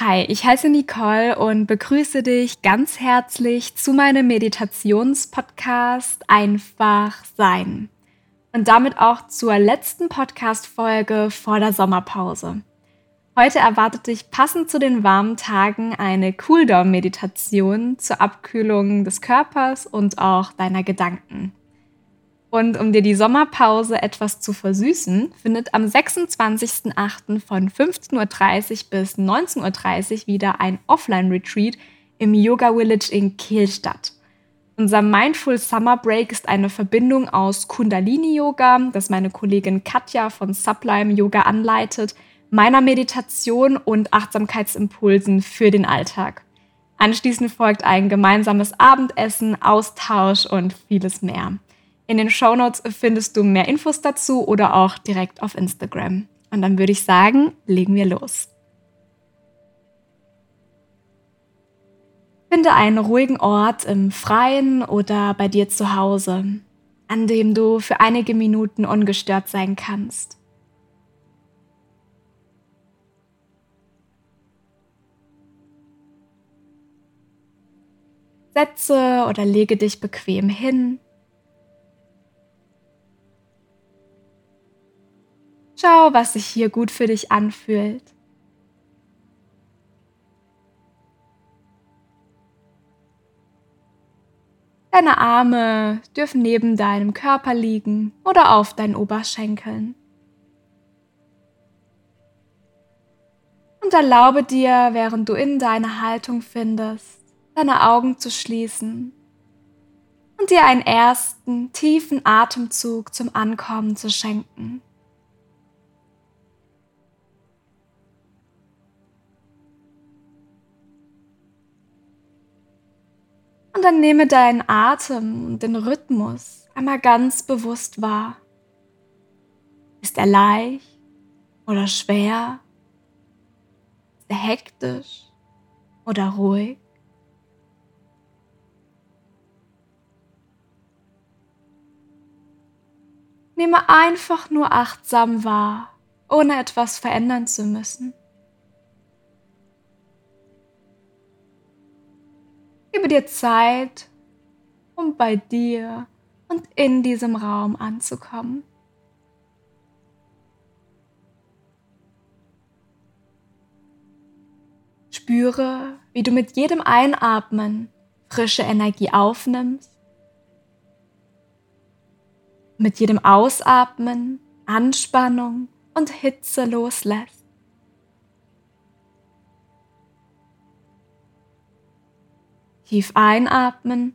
Hi, ich heiße Nicole und begrüße dich ganz herzlich zu meinem Meditationspodcast Einfach Sein. Und damit auch zur letzten Podcast-Folge vor der Sommerpause. Heute erwartet dich passend zu den warmen Tagen eine Cooldown-Meditation zur Abkühlung des Körpers und auch deiner Gedanken. Und um dir die Sommerpause etwas zu versüßen, findet am 26.08. von 15.30 Uhr bis 19.30 Uhr wieder ein Offline-Retreat im Yoga Village in Kiel statt. Unser Mindful Summer Break ist eine Verbindung aus Kundalini-Yoga, das meine Kollegin Katja von Sublime Yoga anleitet, meiner Meditation und Achtsamkeitsimpulsen für den Alltag. Anschließend folgt ein gemeinsames Abendessen, Austausch und vieles mehr. In den Shownotes findest du mehr Infos dazu oder auch direkt auf Instagram. Und dann würde ich sagen, legen wir los. Finde einen ruhigen Ort im Freien oder bei dir zu Hause, an dem du für einige Minuten ungestört sein kannst. Setze oder lege dich bequem hin Schau, was sich hier gut für dich anfühlt. Deine Arme dürfen neben deinem Körper liegen oder auf deinen Oberschenkeln. Und erlaube dir, während du in deine Haltung findest, deine Augen zu schließen und dir einen ersten tiefen Atemzug zum Ankommen zu schenken. Und dann nehme deinen Atem und den Rhythmus einmal ganz bewusst wahr. Ist er leicht oder schwer? Ist er hektisch oder ruhig? Nehme einfach nur achtsam wahr, ohne etwas verändern zu müssen. Gebe dir Zeit, um bei dir und in diesem Raum anzukommen. Spüre, wie du mit jedem Einatmen frische Energie aufnimmst, mit jedem Ausatmen Anspannung und Hitze loslässt. Tief einatmen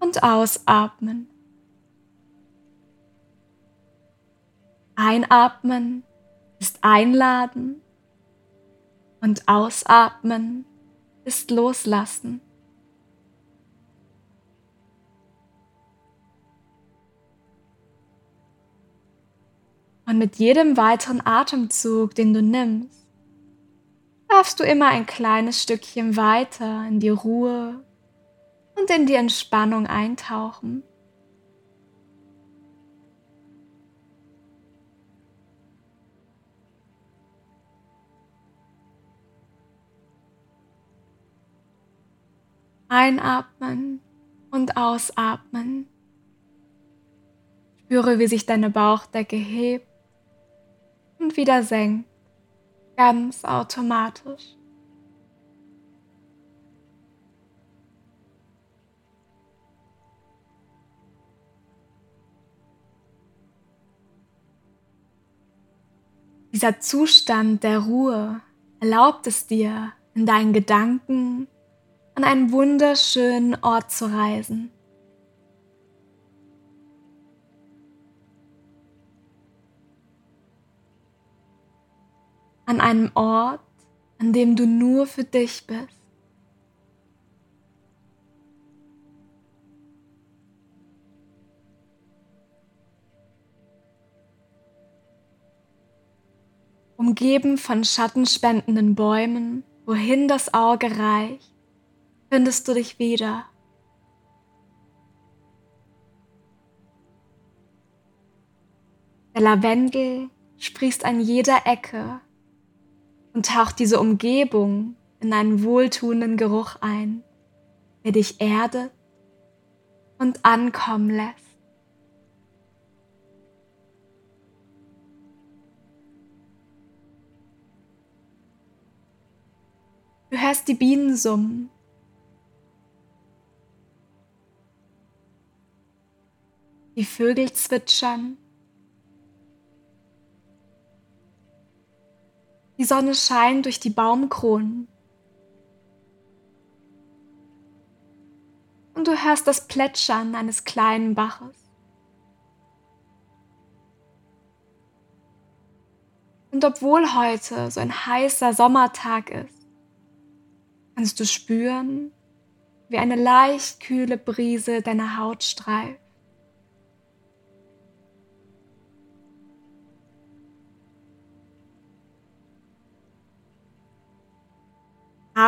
und ausatmen. Einatmen ist einladen und ausatmen ist loslassen. Und mit jedem weiteren Atemzug, den du nimmst, darfst du immer ein kleines Stückchen weiter in die Ruhe und in die Entspannung eintauchen. Einatmen und ausatmen. Spüre, wie sich deine Bauchdecke hebt und wieder senkt ganz automatisch. Dieser Zustand der Ruhe erlaubt es dir, in deinen Gedanken an einen wunderschönen Ort zu reisen. An einem Ort, an dem du nur für dich bist. Umgeben von schattenspendenden Bäumen, wohin das Auge reicht, findest du dich wieder. Der Lavendel sprießt an jeder Ecke und taucht diese Umgebung in einen wohltuenden Geruch ein, der dich erdet und ankommen lässt. Du hörst die Bienen summen. Die Vögel zwitschern. Die Sonne scheint durch die Baumkronen. Und du hörst das Plätschern eines kleinen Baches. Und obwohl heute so ein heißer Sommertag ist, kannst du spüren, wie eine leicht kühle Brise deine Haut streift.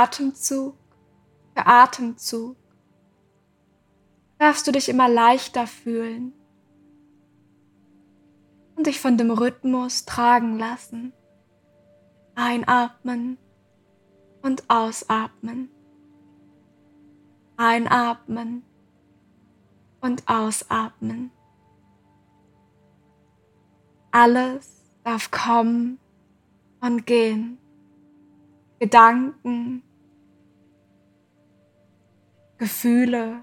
Atemzug für Atemzug darfst du dich immer leichter fühlen und dich von dem Rhythmus tragen lassen. Einatmen und ausatmen. Einatmen und ausatmen. Alles darf kommen und gehen. Gedanken, Gefühle,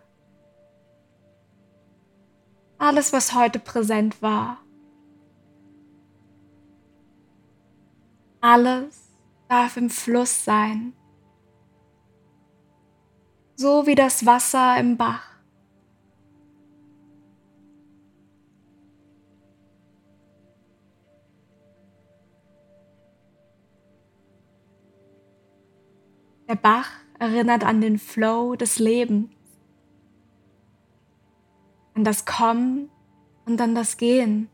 alles, was heute präsent war. Alles darf im Fluss sein, so wie das Wasser im Bach. Der Bach erinnert an den Flow des Lebens, an das Kommen und an das Gehen,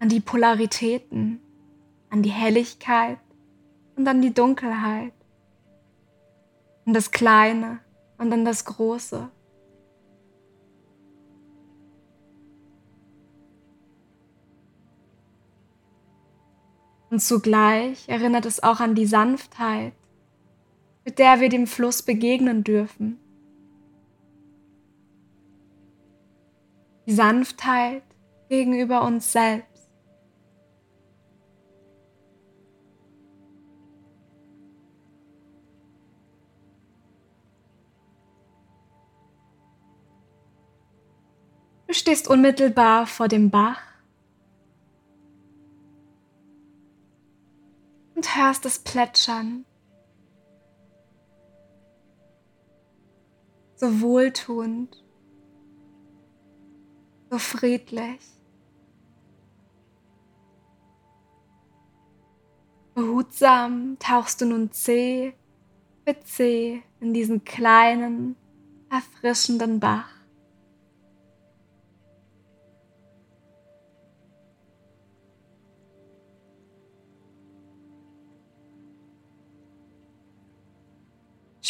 an die Polaritäten an die Helligkeit und an die Dunkelheit, an das Kleine und an das Große. Und zugleich erinnert es auch an die Sanftheit, mit der wir dem Fluss begegnen dürfen. Die Sanftheit gegenüber uns selbst. Du stehst unmittelbar vor dem Bach hörst es plätschern. So wohltuend, so friedlich. Behutsam tauchst du nun Zeh für Zeh in diesen kleinen, erfrischenden Bach.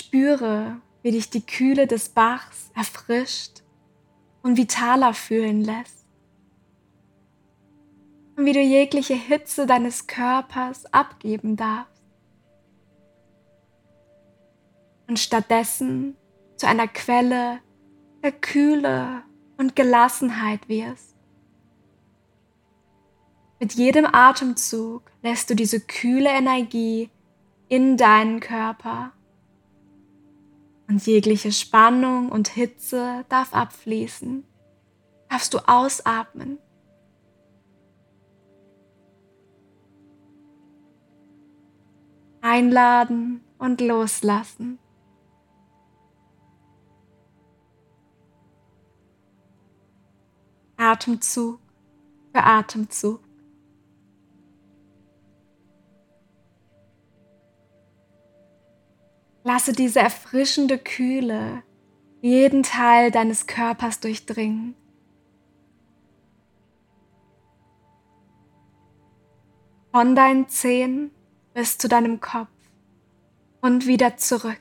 Spüre, wie dich die Kühle des Bachs erfrischt und vitaler fühlen lässt. Und wie du jegliche Hitze deines Körpers abgeben darfst. Und stattdessen zu einer Quelle der Kühle und Gelassenheit wirst. Mit jedem Atemzug lässt du diese kühle Energie in deinen Körper und jegliche Spannung und Hitze darf abfließen. Darfst du ausatmen. Einladen und loslassen. Atemzug für Atemzug. Lasse diese erfrischende Kühle jeden Teil deines Körpers durchdringen. Von deinen Zehen bis zu deinem Kopf und wieder zurück.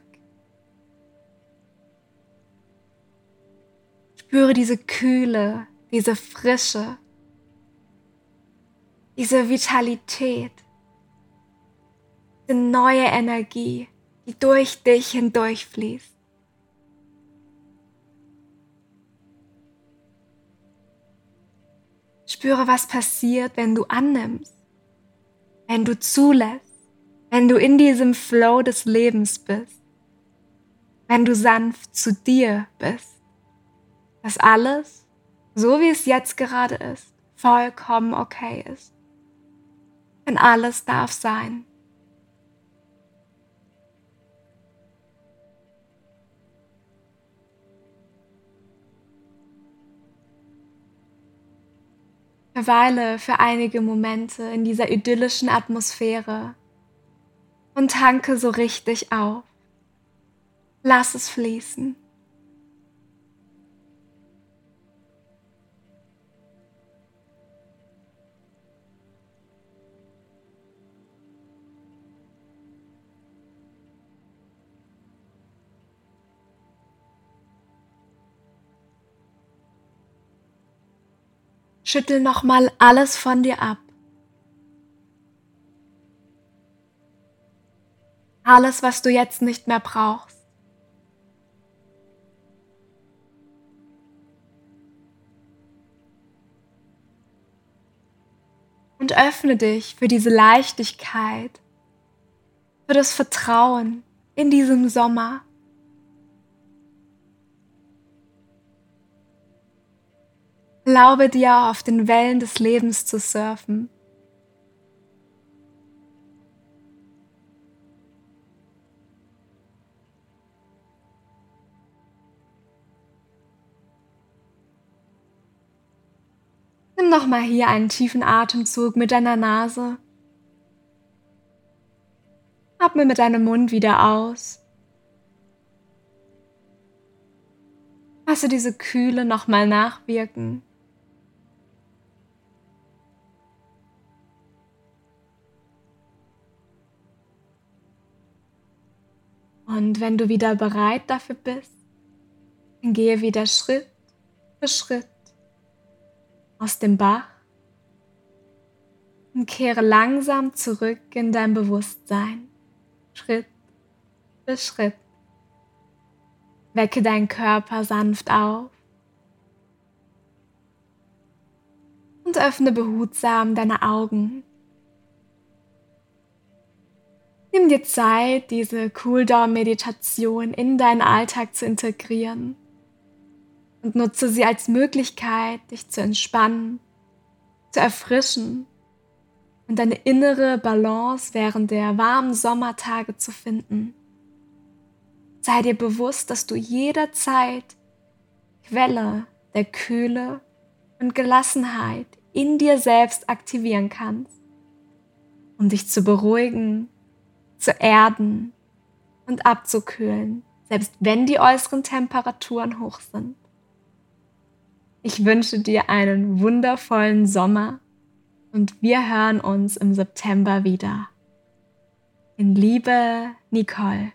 Spüre diese Kühle, diese Frische. diese Vitalität, diese neue Energie, die durch dich hindurchfließt. Spüre, was passiert, wenn du annimmst, wenn du zulässt, wenn du in diesem Flow des Lebens bist, wenn du sanft zu dir bist, dass alles, so wie es jetzt gerade ist, vollkommen okay ist. Denn alles darf sein. Verweile für einige Momente in dieser idyllischen Atmosphäre und tanke so richtig auf. Lass es fließen. Schüttel nochmal alles von dir ab. Alles, was du jetzt nicht mehr brauchst. Und öffne dich für diese Leichtigkeit, für das Vertrauen in diesem Sommer. Erlaube dir, auf den Wellen des Lebens zu surfen. Nimm noch mal hier einen tiefen Atemzug mit deiner Nase. Atme mit deinem Mund wieder aus. Lasse diese Kühle noch mal nachwirken. Und wenn du wieder bereit dafür bist, dann gehe wieder Schritt für Schritt aus dem Bach und kehre langsam zurück in dein Bewusstsein, Schritt für Schritt. Wecke deinen Körper sanft auf und öffne behutsam deine Augen. Nimm dir Zeit, diese Cooldown-Meditation in deinen Alltag zu integrieren und nutze sie als Möglichkeit, dich zu entspannen, zu erfrischen und deine innere Balance während der warmen Sommertage zu finden. Sei dir bewusst, dass du jederzeit Quelle der Kühle und Gelassenheit in dir selbst aktivieren kannst, um dich zu beruhigen zu erden und abzukühlen, selbst wenn die äußeren Temperaturen hoch sind. Ich wünsche dir einen wundervollen Sommer und wir hören uns im September wieder. In Liebe, Nicole.